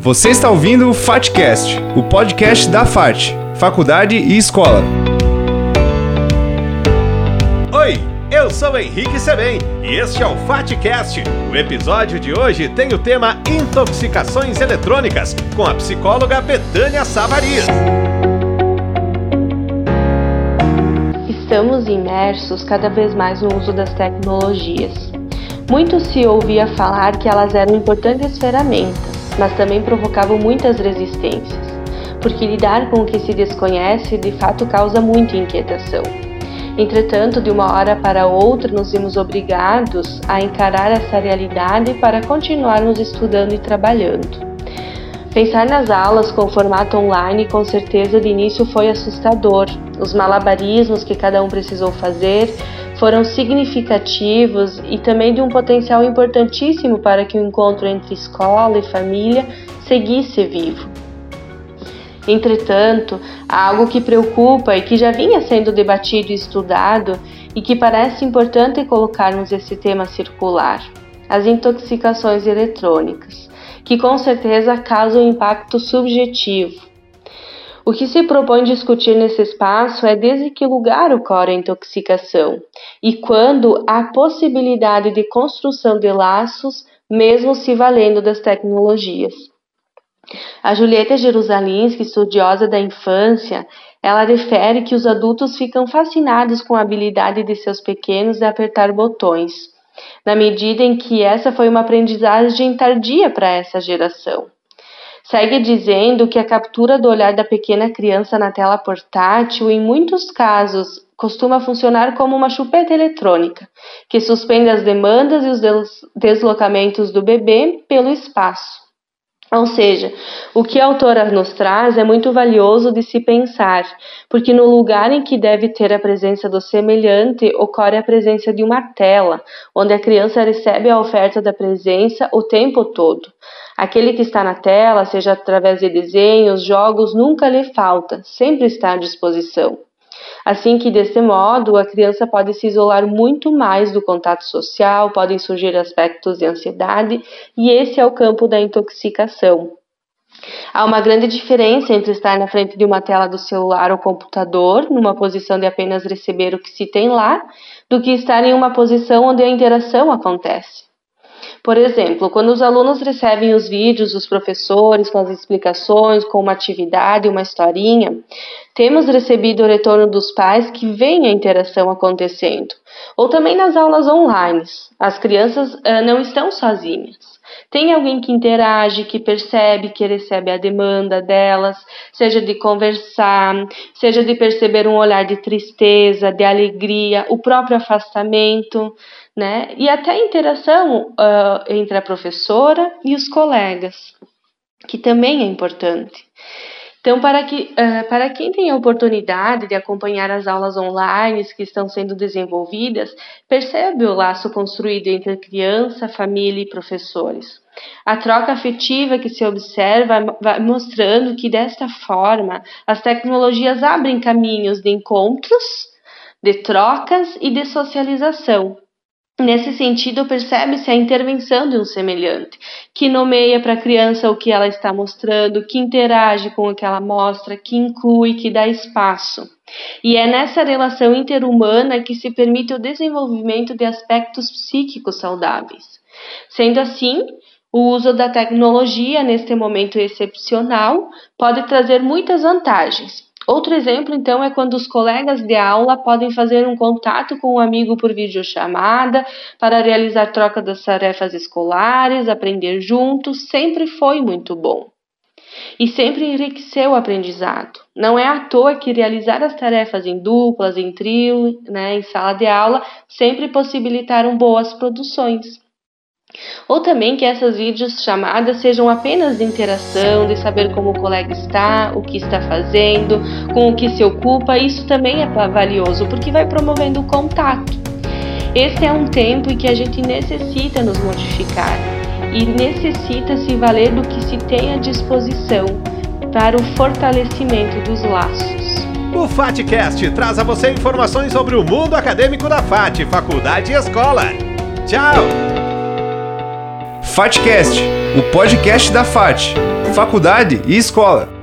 Você está ouvindo o FATCast, o podcast da FAT, Faculdade e Escola. Oi, eu sou Henrique Sebem e este é o FATCast. O episódio de hoje tem o tema Intoxicações Eletrônicas, com a psicóloga Betânia Savarias. Estamos imersos cada vez mais no uso das tecnologias. Muito se ouvia falar que elas eram importantes ferramentas, mas também provocavam muitas resistências, porque lidar com o que se desconhece de fato causa muita inquietação. Entretanto, de uma hora para outra, nos vimos obrigados a encarar essa realidade para continuarmos estudando e trabalhando. Pensar nas aulas com formato online com certeza de início foi assustador. Os malabarismos que cada um precisou fazer foram significativos e também de um potencial importantíssimo para que o encontro entre escola e família seguisse vivo. Entretanto, algo que preocupa e que já vinha sendo debatido e estudado e que parece importante colocarmos esse tema circular: as intoxicações eletrônicas que com certeza causa um impacto subjetivo. O que se propõe discutir nesse espaço é desde que lugar ocorre a intoxicação e quando há possibilidade de construção de laços, mesmo se valendo das tecnologias. A Julieta Jerusalinski, estudiosa da infância, ela refere que os adultos ficam fascinados com a habilidade de seus pequenos de apertar botões na medida em que essa foi uma aprendizagem tardia para essa geração. Segue dizendo que a captura do olhar da pequena criança na tela portátil, em muitos casos, costuma funcionar como uma chupeta eletrônica, que suspende as demandas e os deslocamentos do bebê pelo espaço. Ou seja, o que a autora nos traz é muito valioso de se pensar, porque no lugar em que deve ter a presença do semelhante, ocorre a presença de uma tela, onde a criança recebe a oferta da presença o tempo todo. Aquele que está na tela, seja através de desenhos, jogos, nunca lhe falta, sempre está à disposição. Assim que, desse modo, a criança pode se isolar muito mais do contato social, podem surgir aspectos de ansiedade, e esse é o campo da intoxicação. Há uma grande diferença entre estar na frente de uma tela do celular ou computador, numa posição de apenas receber o que se tem lá, do que estar em uma posição onde a interação acontece. Por exemplo, quando os alunos recebem os vídeos dos professores com as explicações, com uma atividade, uma historinha, temos recebido o retorno dos pais que veem a interação acontecendo. Ou também nas aulas online. As crianças uh, não estão sozinhas. Tem alguém que interage, que percebe, que recebe a demanda delas, seja de conversar, seja de perceber um olhar de tristeza, de alegria, o próprio afastamento né? E até a interação uh, entre a professora e os colegas, que também é importante. Então, para, que, uh, para quem tem a oportunidade de acompanhar as aulas online que estão sendo desenvolvidas, percebe o laço construído entre criança, família e professores. A troca afetiva que se observa vai mostrando que, desta forma, as tecnologias abrem caminhos de encontros, de trocas e de socialização, Nesse sentido, percebe-se a intervenção de um semelhante, que nomeia para a criança o que ela está mostrando, que interage com o que ela mostra, que inclui, que dá espaço. E é nessa relação interhumana que se permite o desenvolvimento de aspectos psíquicos saudáveis. Sendo assim, o uso da tecnologia neste momento excepcional pode trazer muitas vantagens, Outro exemplo, então, é quando os colegas de aula podem fazer um contato com um amigo por videochamada para realizar troca das tarefas escolares, aprender juntos, sempre foi muito bom. E sempre enriqueceu o aprendizado. Não é à toa que realizar as tarefas em duplas, em trio, né, em sala de aula, sempre possibilitaram boas produções. Ou também que essas vídeos chamadas sejam apenas de interação, de saber como o colega está, o que está fazendo, com o que se ocupa, isso também é valioso porque vai promovendo o contato. Esse é um tempo em que a gente necessita nos modificar e necessita se valer do que se tem à disposição para o fortalecimento dos laços. O FATCast traz a você informações sobre o mundo acadêmico da FAT, faculdade e escola. Tchau! FATCast, o podcast da FAT, Faculdade e Escola.